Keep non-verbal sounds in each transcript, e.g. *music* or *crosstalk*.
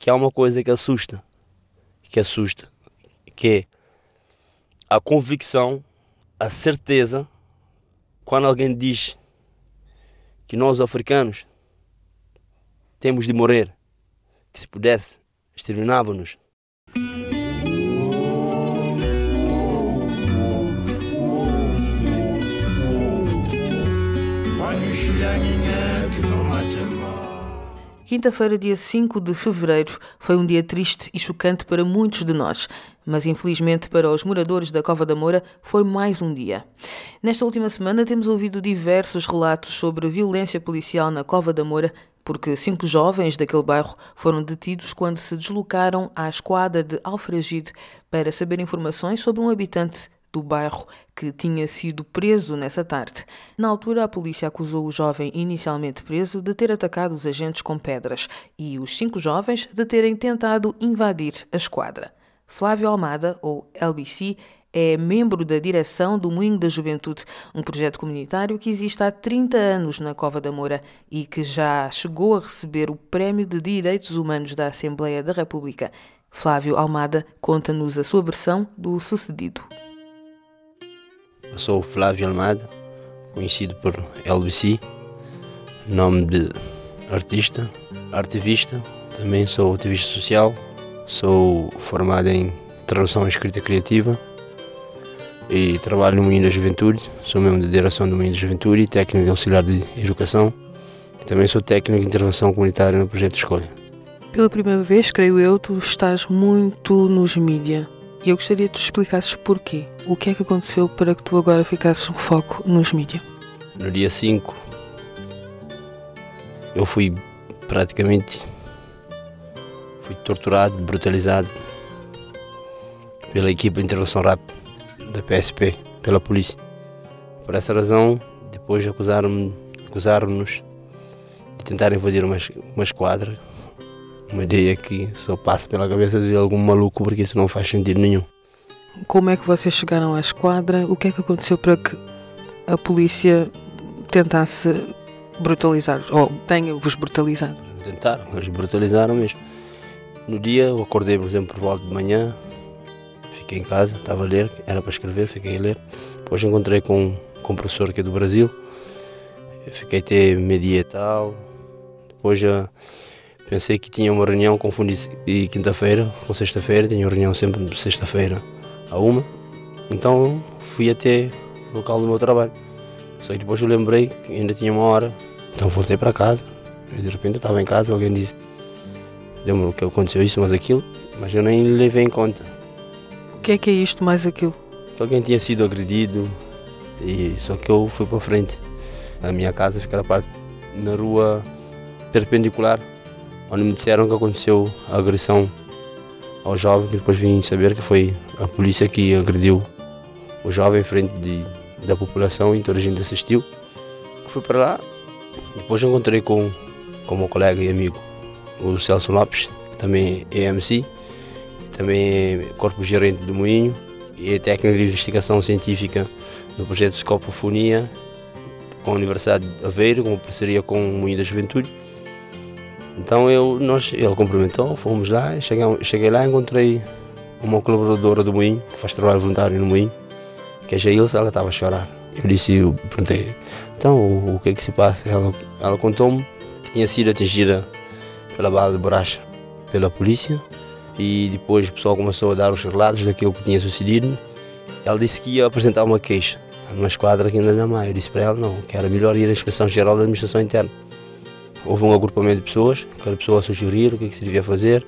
que há uma coisa que assusta, que assusta, que é a convicção, a certeza, quando alguém diz que nós africanos temos de morrer, que se pudesse, exterminavam-nos. Quinta-feira, dia 5 de fevereiro, foi um dia triste e chocante para muitos de nós, mas infelizmente para os moradores da Cova da Moura foi mais um dia. Nesta última semana temos ouvido diversos relatos sobre violência policial na Cova da Moura porque cinco jovens daquele bairro foram detidos quando se deslocaram à esquadra de Alfragide para saber informações sobre um habitante do bairro que tinha sido preso nessa tarde. Na altura, a polícia acusou o jovem inicialmente preso de ter atacado os agentes com pedras e os cinco jovens de terem tentado invadir a esquadra. Flávio Almada, ou LBC, é membro da direção do Moinho da Juventude, um projeto comunitário que existe há 30 anos na Cova da Moura e que já chegou a receber o Prémio de Direitos Humanos da Assembleia da República. Flávio Almada conta-nos a sua versão do sucedido. Sou Flávio Almada, conhecido por LBC, nome de artista, ativista, também sou ativista social, sou formado em tradução e escrita criativa e trabalho no Moinho da Juventude, sou membro da direção do Moinho da Juventude e técnico de auxiliar de educação. Também sou técnico de intervenção comunitária no projeto Escolha. Pela primeira vez, creio eu, tu estás muito nos mídia. E eu gostaria que tu explicasses porquê. O que é que aconteceu para que tu agora ficasses um foco nos mídia? No dia 5, eu fui praticamente fui torturado, brutalizado pela equipa de intervenção rápida da PSP pela polícia. Por essa razão, depois acusaram-nos acusaram de tentar invadir uma, uma esquadra. Uma ideia que só passa pela cabeça de algum maluco porque isso não faz sentido nenhum. Como é que vocês chegaram à esquadra? O que é que aconteceu para que a polícia tentasse brutalizar ou tenha-vos brutalizado? Tentaram, eles brutalizaram mesmo. No dia eu acordei, por exemplo, por volta de manhã, fiquei em casa, estava a ler, era para escrever, fiquei a ler. Depois encontrei com, com um professor aqui do Brasil, fiquei até meio-dia e tal. Depois já pensei que tinha uma reunião, confundi e quinta-feira com sexta-feira, tinha uma reunião sempre de sexta-feira a uma. Então fui até o local do meu trabalho. Só que depois eu lembrei que ainda tinha uma hora, então voltei para casa. E de repente eu estava em casa, alguém disse: Deu-me que aconteceu isso, mas aquilo, mas eu nem levei em conta. O que é que é isto mais aquilo? Que alguém tinha sido agredido e só que eu fui para frente. A minha casa fica na parte na rua perpendicular, onde me disseram que aconteceu a agressão ao jovem, que depois vim saber que foi a polícia que agrediu o jovem em frente de, da população e toda a gente assistiu. Fui para lá, depois encontrei com, com meu colega e amigo, o Celso Lopes, que também é MC, também é corpo gerente do Moinho e é técnico de investigação científica no projeto Scopofonia com a Universidade de Aveiro, com parceria com o Moinho da Juventude. Então eu, nós, ele cumprimentou, fomos lá, cheguei, cheguei lá encontrei uma colaboradora do Moinho, que faz trabalho voluntário no Moinho, que é a Jailson, ela estava a chorar. Eu disse, eu perguntei, então o, o que é que se passa? Ela, ela contou-me que tinha sido atingida pela bala de borracha pela polícia e depois o pessoal começou a dar os relatos daquilo que tinha sucedido. Ela disse que ia apresentar uma queixa numa esquadra aqui na Maia. Eu disse para ela não, que era melhor ir à Inspeção Geral da Administração Interna. Houve um agrupamento de pessoas, cada pessoa sugerir o que, é que se devia fazer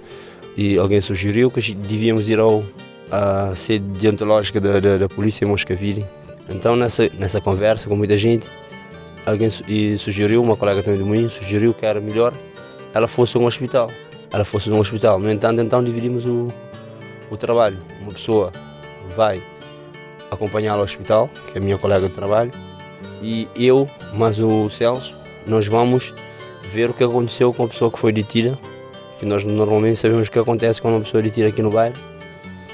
e alguém sugeriu que devíamos ir ao, à sede deontológica da, da, da polícia em Moscavide. Então nessa, nessa conversa com muita gente, alguém e sugeriu, uma colega também do Moinho, sugeriu que era melhor ela fosse a um hospital. Ela fosse a um hospital. No entanto, então dividimos o, o trabalho. Uma pessoa vai acompanhá-la ao hospital, que é a minha colega de trabalho, e eu, mais o Celso, nós vamos ver o que aconteceu com a pessoa que foi detida, que nós normalmente sabemos o que acontece quando uma pessoa é detida aqui no bairro.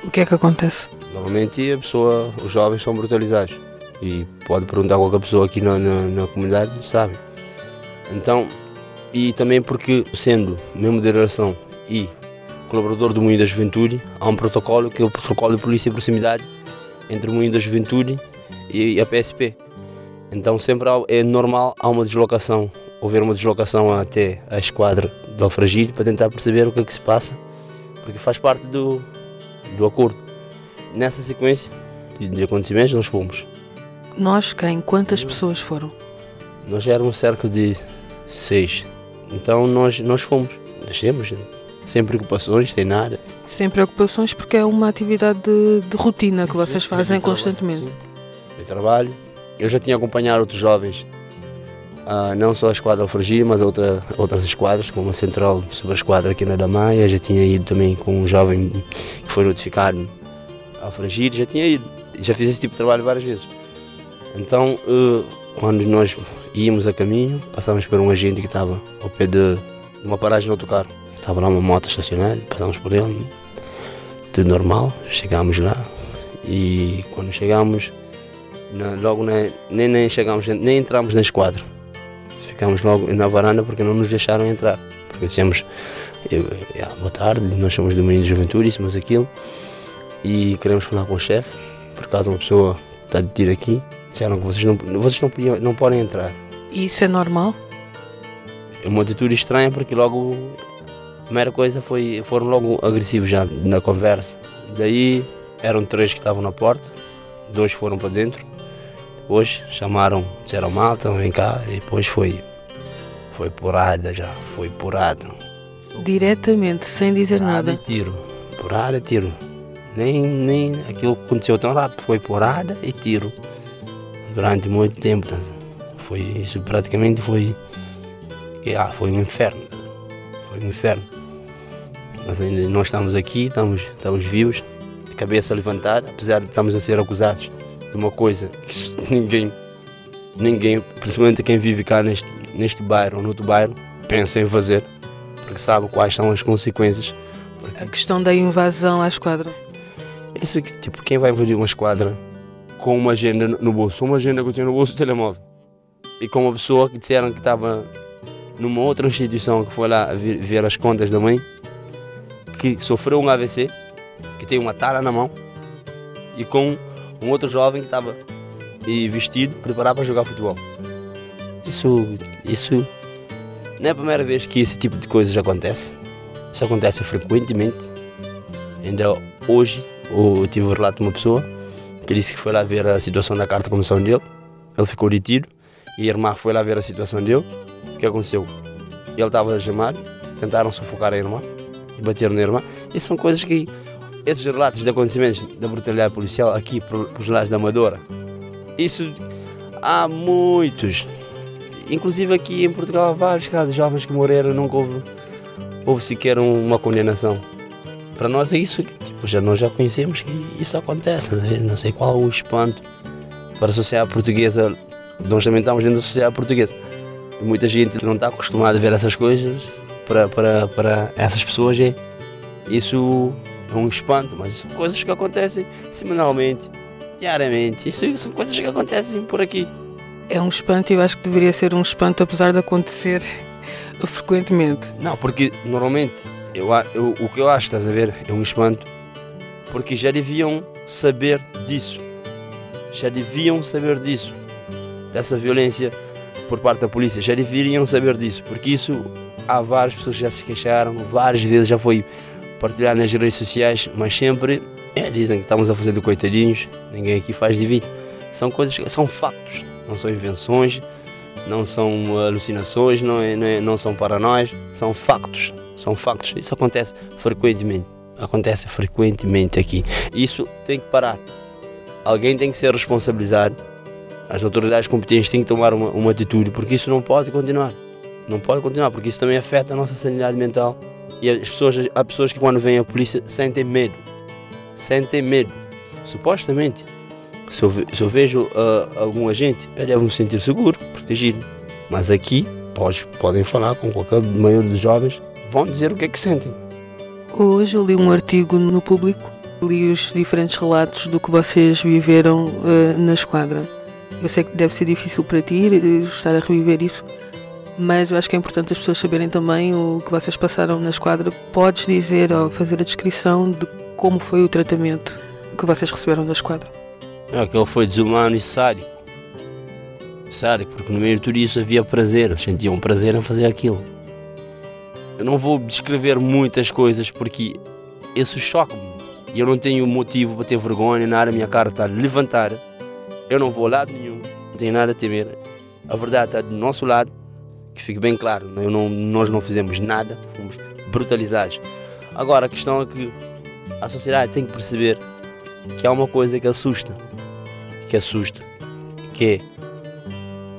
O que é que acontece? Normalmente a pessoa, os jovens são brutalizados e pode perguntar a qualquer pessoa aqui na, na, na comunidade, sabe. Então, e também porque sendo membro de direção e colaborador do Moinho da Juventude, há um protocolo que é o protocolo de polícia e proximidade entre o Moinho da Juventude e a PSP. Então sempre é normal há uma deslocação, houver uma deslocação até a esquadra de Alfragide para tentar perceber o que é que se passa, porque faz parte do, do acordo. Nessa sequência de acontecimentos nós fomos. Nós quem? Quantas pessoas foram? Nós éramos cerca de seis. Então nós, nós fomos, descemos, sem preocupações, sem nada. Sem preocupações porque é uma atividade de, de rotina que vocês fazem constantemente. Eu trabalho. Eu já tinha acompanhado outros jovens, uh, não só a esquadra Alfragir, mas outra, outras esquadras, como a Central Super Esquadra aqui na Damaia. Já tinha ido também com um jovem que foi notificado a Fragir, já tinha ido. Já fiz esse tipo de trabalho várias vezes. Então, uh, quando nós íamos a caminho, passávamos por um agente que estava ao pé de uma paragem no autocarro. Estava lá uma moto estacionada, passámos por ele, tudo normal, chegámos lá e quando chegámos, logo nem, nem, nem chegámos, nem entramos na esquadra. Ficámos logo na varanda porque não nos deixaram entrar. Porque dissemos, eu, yeah, boa tarde, nós somos do Menino de Juventude, somos aquilo e queremos falar com o chefe, por acaso uma pessoa está detida aqui, disseram que vocês não, vocês não, podiam, não podem entrar. E isso é normal? É uma atitude estranha porque logo primeira coisa foi foram logo agressivos já na conversa. Daí eram três que estavam na porta, dois foram para dentro. Depois chamaram, disseram malta, vem cá, e depois foi foi porrada já, foi porrada. Diretamente, sem dizer porrada nada. Tiro, porrada e tiro. Nem, nem aquilo que aconteceu tão rápido, foi porrada e tiro. Durante muito tempo. Foi isso praticamente foi. Ah, foi um inferno. Foi um inferno. Mas ainda nós estamos aqui, estamos, estamos vivos, de cabeça levantada, apesar de estarmos a ser acusados de uma coisa que *laughs* ninguém, ninguém, principalmente quem vive cá neste, neste bairro ou no outro bairro, pensa em fazer, porque sabe quais são as consequências. A questão da invasão à esquadra. Isso que, tipo, quem vai invadir uma esquadra com uma agenda no bolso, uma agenda que eu tinha no bolso do telemóvel, e com uma pessoa que disseram que estava numa outra instituição que foi lá ver, ver as contas da mãe, que sofreu um AVC, que tem uma tara na mão, e com um outro jovem que estava vestido, preparado para jogar futebol. Isso, isso não é a primeira vez que esse tipo de coisas acontece. Isso acontece frequentemente. Ainda hoje eu tive o relato de uma pessoa que disse que foi lá ver a situação da carta de comissão dele. Ele ficou detido e a irmã foi lá ver a situação dele. O que aconteceu? Ele estava a chamar, tentaram sufocar a irmã e bateram na irmã. E são coisas que esses relatos de acontecimentos da brutalidade policial aqui pelos lados da Amadora, isso há muitos. Inclusive aqui em Portugal há vários casos de jovens que morreram nunca houve, houve sequer uma condenação. Para nós é isso que tipo, já, nós já conhecemos que isso acontece, não sei qual o espanto para a sociedade portuguesa nós também estamos dentro da sociedade portuguesa. Muita gente não está acostumada a ver essas coisas, para, para, para essas pessoas é, isso é um espanto, mas são coisas que acontecem semanalmente, diariamente. Isso são coisas que acontecem por aqui. É um espanto e eu acho que deveria ser um espanto apesar de acontecer frequentemente. Não, porque normalmente eu, eu, o que eu acho, estás a ver, é um espanto, porque já deviam saber disso. Já deviam saber disso dessa violência por parte da polícia já deveriam saber disso, porque isso há várias pessoas que já se queixaram, várias vezes já foi partilhar nas redes sociais, mas sempre é, dizem que estamos a fazer de coitadinhos, ninguém aqui faz de vítima. São coisas, são factos, não são invenções, não são alucinações, não, é, não, é, não são paranoias, são factos, são factos. Isso acontece frequentemente, acontece frequentemente aqui. Isso tem que parar. Alguém tem que ser responsabilizado, as autoridades competentes têm que tomar uma, uma atitude, porque isso não pode continuar. Não pode continuar, porque isso também afeta a nossa sanidade mental. E as pessoas, há pessoas que quando vêm a polícia sentem medo. Sentem medo. Supostamente. Se eu, se eu vejo uh, algum agente, eu devo me sentir seguro, protegido. Mas aqui, pode, podem falar com qualquer maior dos jovens, vão dizer o que é que sentem. Hoje eu li um artigo no público, li os diferentes relatos do que vocês viveram uh, na esquadra. Eu sei que deve ser difícil para ti estar a reviver isso, mas eu acho que é importante as pessoas saberem também o que vocês passaram na esquadra. Podes dizer ou fazer a descrição de como foi o tratamento que vocês receberam da esquadra? É, aquele foi desumano e sádico. Sádico, porque no meio de tudo isso havia prazer, eles sentiam prazer em fazer aquilo. Eu não vou descrever muitas coisas porque isso choca-me. Eu não tenho motivo para ter vergonha, nada, a minha cara está a levantar. Eu não vou a lado nenhum, não tenho nada a temer. A verdade está do nosso lado, que fique bem claro. Não, nós não fizemos nada, fomos brutalizados. Agora, a questão é que a sociedade tem que perceber que há uma coisa que assusta, que assusta, que é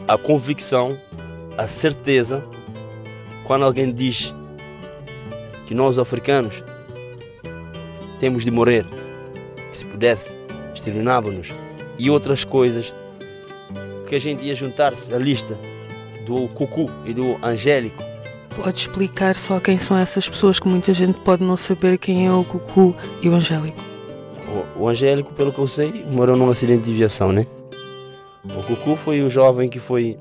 a convicção, a certeza, quando alguém diz que nós africanos temos de morrer, que se pudesse, exterminávamos e outras coisas que a gente ia juntar-se à lista do Cucu e do Angélico Pode explicar só quem são essas pessoas que muita gente pode não saber quem é o Cucu e o Angélico? O, o Angélico, pelo que eu sei, morreu num acidente de aviação, né? O Cucu foi o jovem que foi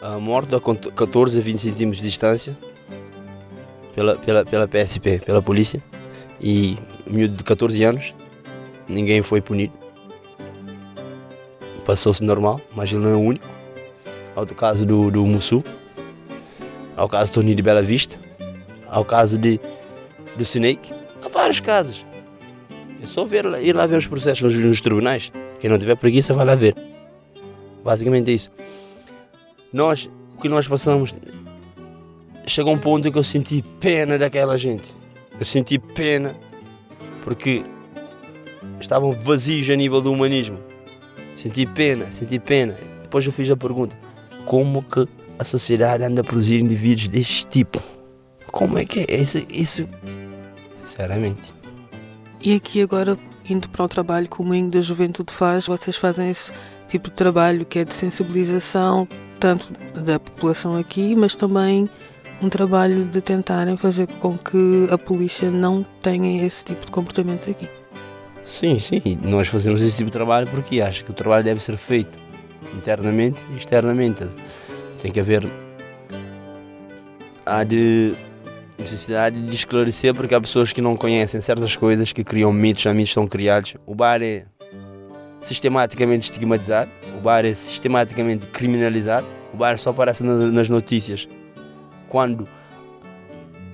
uh, morto a 14 a 20 centímetros de distância pela, pela, pela PSP, pela polícia. E miúdo de 14 anos, ninguém foi punido. Passou-se normal, mas ele não é o único. Outro caso do, do Mussu, ao caso do Torninho de Bela Vista, ao caso de, do Snake, há vários casos. É só ver, ir lá ver os processos nos, nos tribunais. Quem não tiver preguiça vai lá ver. Basicamente é isso. Nós, o que nós passamos, chegou um ponto em que eu senti pena daquela gente. Eu senti pena porque estavam vazios a nível do humanismo. Senti pena, senti pena. Depois eu fiz a pergunta: como que a sociedade anda a produzir indivíduos deste tipo. Como é que é isso? isso? Sinceramente. E aqui agora, indo para o trabalho que o Moinho da Juventude faz, vocês fazem esse tipo de trabalho que é de sensibilização, tanto da população aqui, mas também um trabalho de tentarem fazer com que a polícia não tenha esse tipo de comportamentos aqui. Sim, sim, nós fazemos esse tipo de trabalho porque acho que o trabalho deve ser feito internamente e externamente. Tem que haver. Há de necessidade de esclarecer porque há pessoas que não conhecem certas coisas, que criam mitos, há mitos são criados. O bar é sistematicamente estigmatizado, o bar é sistematicamente criminalizado, o bar só aparece nas notícias quando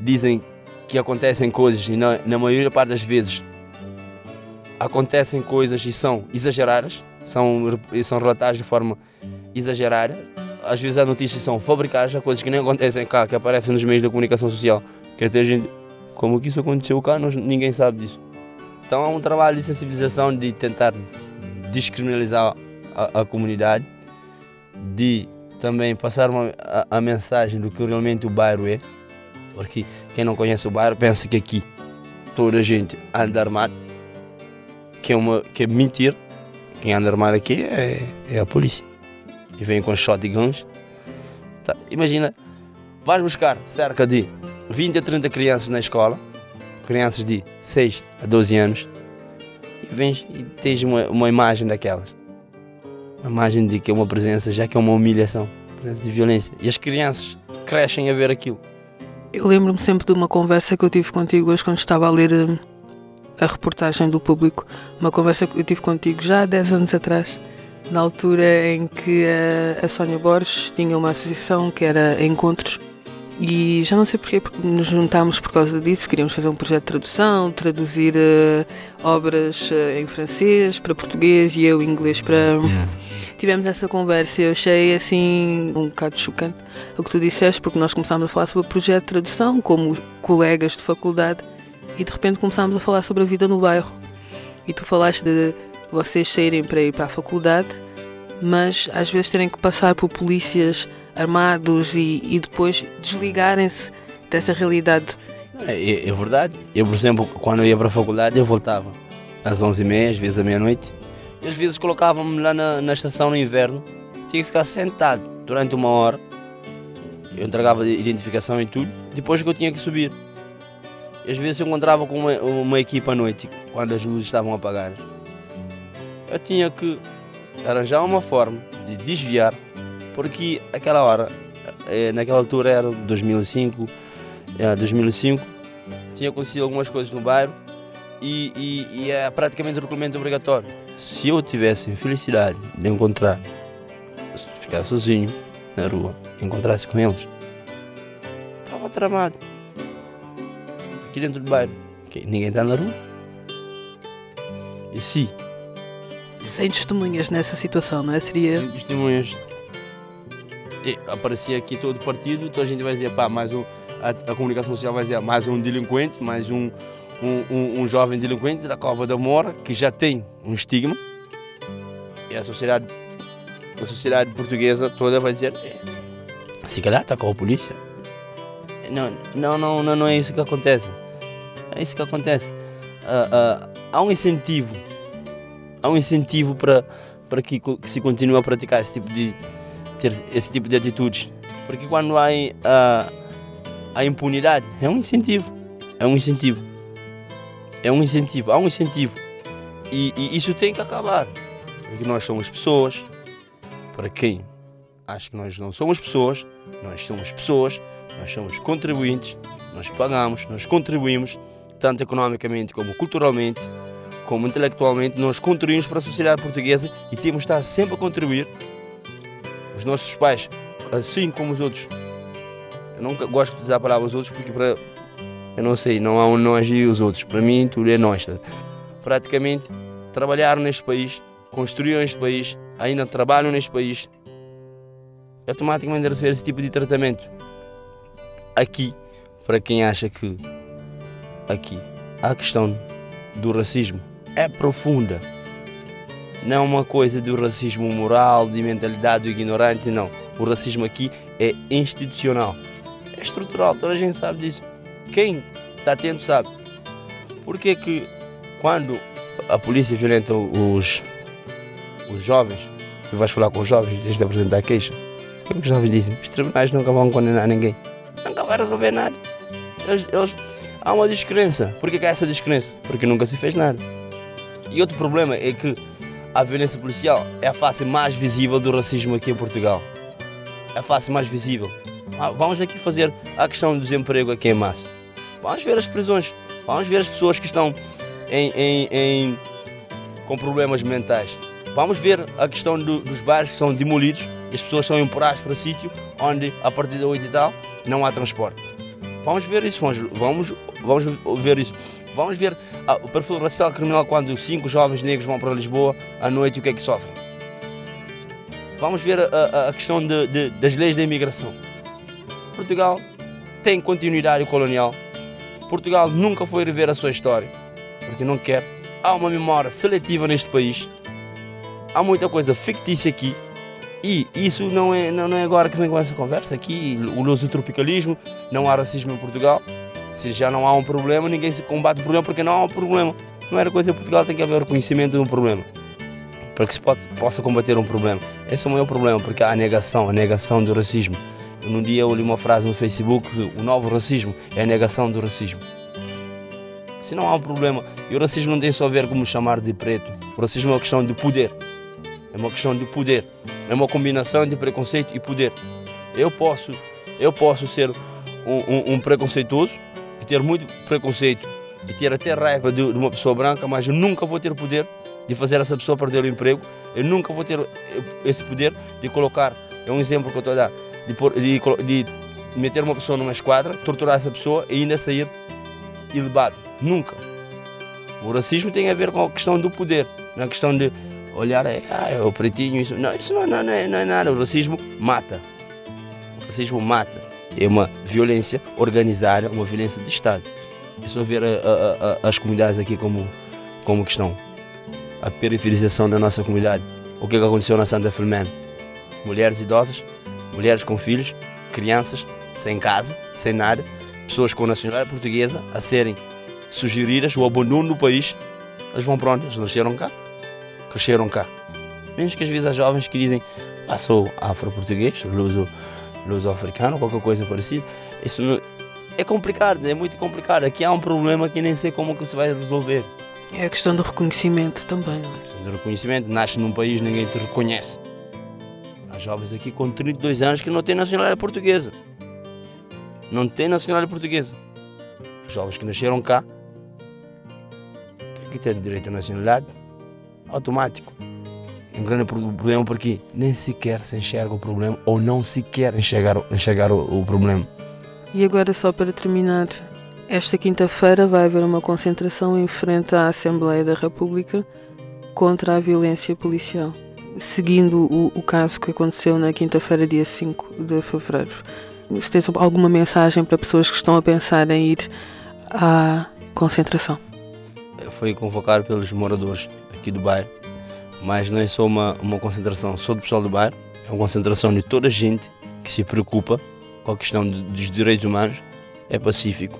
dizem que acontecem coisas e na, na maioria parte das vezes acontecem coisas e são exageradas, são, são relatadas de forma exagerada às vezes as notícias são fabricadas, há coisas que nem acontecem cá, que aparecem nos meios da comunicação social. Que até a gente, como que isso aconteceu cá, nós, ninguém sabe disso. Então há um trabalho de sensibilização, de tentar descriminalizar a, a comunidade, de também passar uma, a, a, mensagem do que realmente o bairro é. Porque quem não conhece o bairro pensa que aqui toda a gente anda armado, que é, uma, que é mentira. Quem anda armado aqui é, é a polícia e vêm com shotguns. Tá. Imagina, vais buscar cerca de 20 a 30 crianças na escola, crianças de 6 a 12 anos, e vens e tens uma, uma imagem daquelas. Uma imagem de que é uma presença, já que é uma humilhação, presença de violência. E as crianças crescem a ver aquilo. Eu lembro-me sempre de uma conversa que eu tive contigo hoje quando estava a ler hum, a reportagem do público. Uma conversa que eu tive contigo já há 10 anos atrás na altura em que a, a Sónia Borges tinha uma associação que era Encontros E já não sei porquê, porque nos juntámos por causa disso. Queríamos fazer um projeto de tradução, traduzir uh, obras uh, em francês para português e eu inglês para. Tivemos essa conversa e eu achei assim um bocado chocante o que tu disseste, porque nós começámos a falar sobre o projeto de tradução como colegas de faculdade e de repente começámos a falar sobre a vida no bairro. E tu falaste de vocês saírem para ir para a faculdade, mas às vezes terem que passar por polícias armados e, e depois desligarem-se dessa realidade. É, é, verdade. Eu, por exemplo, quando eu ia para a faculdade, eu voltava às 11h30, às vezes à meia-noite. E às vezes colocavam-me lá na, na estação no inverno. Tinha que ficar sentado durante uma hora. Eu entregava identificação e tudo. Depois que eu tinha que subir. Às vezes eu encontrava com uma, uma equipa à noite, quando as luzes estavam apagadas. Eu tinha que arranjar uma forma de desviar porque aquela hora, eh, naquela altura era 2005, 2005, tinha acontecido algumas coisas no bairro e, e, e é praticamente um regulamento obrigatório. Se eu tivesse infelicidade de encontrar, ficar sozinho na rua, encontrasse com eles, estava tramado. Aqui dentro do bairro, ninguém está na rua. E se? Sem testemunhas nessa situação, não é? Seria. Sem testemunhas aparecia aqui todo o partido, então a gente vai dizer, pá, mais um, a, a comunicação social vai dizer, mais um delinquente, mais um, um, um, um, jovem delinquente da Cova da Mora, que já tem um estigma, e a sociedade, a sociedade portuguesa toda vai dizer, é, se calhar está com a polícia. Não, não, não, não, não é isso que acontece. É isso que acontece. Uh, uh, há um incentivo, há um incentivo para, para que, que se continue a praticar esse tipo de, ter esse tipo de atitudes. Porque quando há a, a impunidade, é um incentivo. É um incentivo. É um incentivo. Há um incentivo. E, e isso tem que acabar. Porque nós somos pessoas. Para quem acha que nós não somos pessoas, nós somos pessoas, nós somos contribuintes, nós pagamos, nós contribuímos, tanto economicamente como culturalmente, como intelectualmente, nós contribuímos para a sociedade portuguesa e temos de estar sempre a contribuir os nossos pais, assim como os outros. Eu nunca gosto de usar a palavra os outros porque para eu não sei, não há um nós e os outros. Para mim tudo é nós. Praticamente trabalharam neste país, construíram este país, ainda trabalham neste país, automaticamente receber esse tipo de tratamento. Aqui, para quem acha que aqui a questão do racismo é profunda não é uma coisa do racismo moral, de mentalidade do ignorante, não. O racismo aqui é institucional, é estrutural, toda a gente sabe disso. Quem está atento sabe. Porque que quando a polícia violenta os, os jovens, e vais falar com os jovens desde de apresentar queixa, o que, é que os jovens dizem? Os tribunais nunca vão condenar ninguém, vai resolver nada. Eles, eles, há uma descrença. Por que há essa descrença? Porque nunca se fez nada. E outro problema é que a violência policial é a face mais visível do racismo aqui em Portugal. É a face mais visível. Ah, vamos aqui fazer a questão do desemprego aqui em massa. Vamos ver as prisões. Vamos ver as pessoas que estão em, em, em com problemas mentais. Vamos ver a questão do, dos bairros que são demolidos. As pessoas são empurradas para sítio onde, a partir da 8 e tal, não há transporte. Vamos ver isso, vamos, vamos, vamos ver isso. Vamos ver o perfil racial criminal quando cinco jovens negros vão para Lisboa à noite o que é que sofrem. Vamos ver a, a, a questão de, de, das leis da imigração. Portugal tem continuidade colonial. Portugal nunca foi rever a sua história, porque não quer. Há uma memória seletiva neste país. Há muita coisa fictícia aqui. E isso não é, não, não é agora que vem com essa conversa aqui. O uso do tropicalismo, não há racismo em Portugal. Se já não há um problema, ninguém se combate o problema porque não há um problema. A primeira coisa em Portugal tem que haver o reconhecimento de um problema. Para que se pode, possa combater um problema. Esse é o maior problema, porque há a negação, a negação do racismo. Num dia eu li uma frase no Facebook o novo racismo é a negação do racismo. Se não há um problema, e o racismo não tem só a ver como chamar de preto. O racismo é uma questão de poder. É uma questão de poder. É uma combinação de preconceito e poder. Eu posso, eu posso ser um, um, um preconceituoso e ter muito preconceito e ter até raiva de, de, uma pessoa branca, mas eu nunca vou ter poder de fazer essa pessoa perder o emprego, eu nunca vou ter esse poder de colocar, é um exemplo que eu estou a dar, de, de, de meter uma pessoa numa esquadra, torturar essa pessoa e ainda sair ilibado. Nunca. O racismo tem a ver com a questão do poder, na questão de olhar, é, ah, é o pretinho, isso. Não, isso não, não, não, é, não é nada. O racismo mata. O racismo mata. É uma violência organizada, uma violência de Estado. É só ver a, a, a, as comunidades aqui como, como questão. A periferização da nossa comunidade. O que, é que aconteceu na Santa Filomena? Mulheres idosas, mulheres com filhos, crianças sem casa, sem nada, pessoas com nacionalidade portuguesa a serem sugeridas o abandono do país. Eles vão para onde? Eles nasceram cá, cresceram cá. Mesmo que às vezes as jovens que dizem, ah, sou afro-português, luso, luso-africano, qualquer coisa parecida, isso não, é complicado, é muito complicado. Aqui há um problema que nem sei como que se vai resolver. É a questão do reconhecimento também, não é? A questão do reconhecimento. Nasce num país, ninguém te reconhece. Há jovens aqui com 32 anos que não têm nacionalidade portuguesa. Não têm nacionalidade portuguesa. Os jovens que nasceram cá têm que ter direito à nacionalidade automático. É um grande problema porque nem sequer se enxerga o problema ou não se quer enxergar, enxergar o, o problema. E agora, só para terminar, esta quinta-feira vai haver uma concentração em frente à Assembleia da República contra a violência policial, seguindo o, o caso que aconteceu na quinta-feira, dia 5 de fevereiro. Se tens alguma mensagem para pessoas que estão a pensar em ir à concentração? Foi convocado pelos moradores aqui do bairro, mas não é só uma, uma concentração só do pessoal do bairro, é uma concentração de toda a gente que se preocupa com a questão de, dos direitos humanos, é pacífico.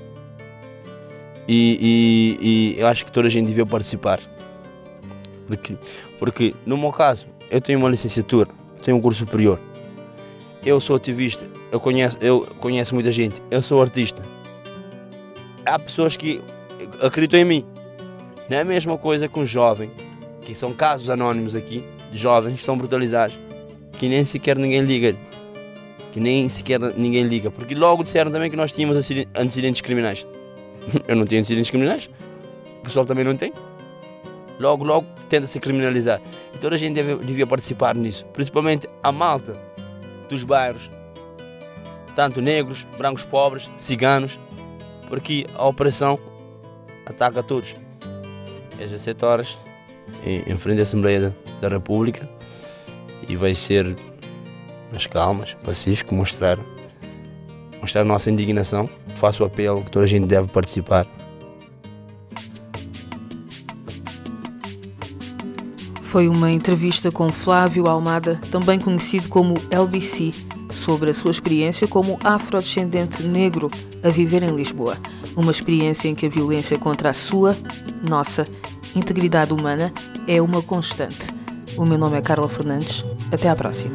E, e, e, eu acho que toda a gente devia participar. Porque, porque, no meu caso, eu tenho uma licenciatura, tenho um curso superior. Eu sou ativista, eu conheço, eu conheço muita gente, eu sou artista. Há pessoas que acreditam em mim. Não é a mesma coisa com um jovem, são casos anónimos aqui, de jovens que são brutalizados, que nem sequer ninguém liga que nem sequer ninguém liga, porque logo disseram também que nós tínhamos antecedentes criminais. *laughs* Eu não tenho antecedentes criminais, o pessoal também não tem. Logo, logo tenta-se criminalizar. E toda a gente deve, devia participar nisso, principalmente a malta dos bairros, tanto negros, brancos pobres, ciganos, porque a opressão ataca todos. Às 17 horas, em frente à Assembleia da República, e vai ser mas calmas, pacífico, mostrar, mostrar nossa indignação. Faço o apelo que toda a gente deve participar. Foi uma entrevista com Flávio Almada, também conhecido como LBC, sobre a sua experiência como afrodescendente negro a viver em Lisboa. Uma experiência em que a violência contra a sua, nossa, integridade humana é uma constante. O meu nome é Carla Fernandes. Até à próxima.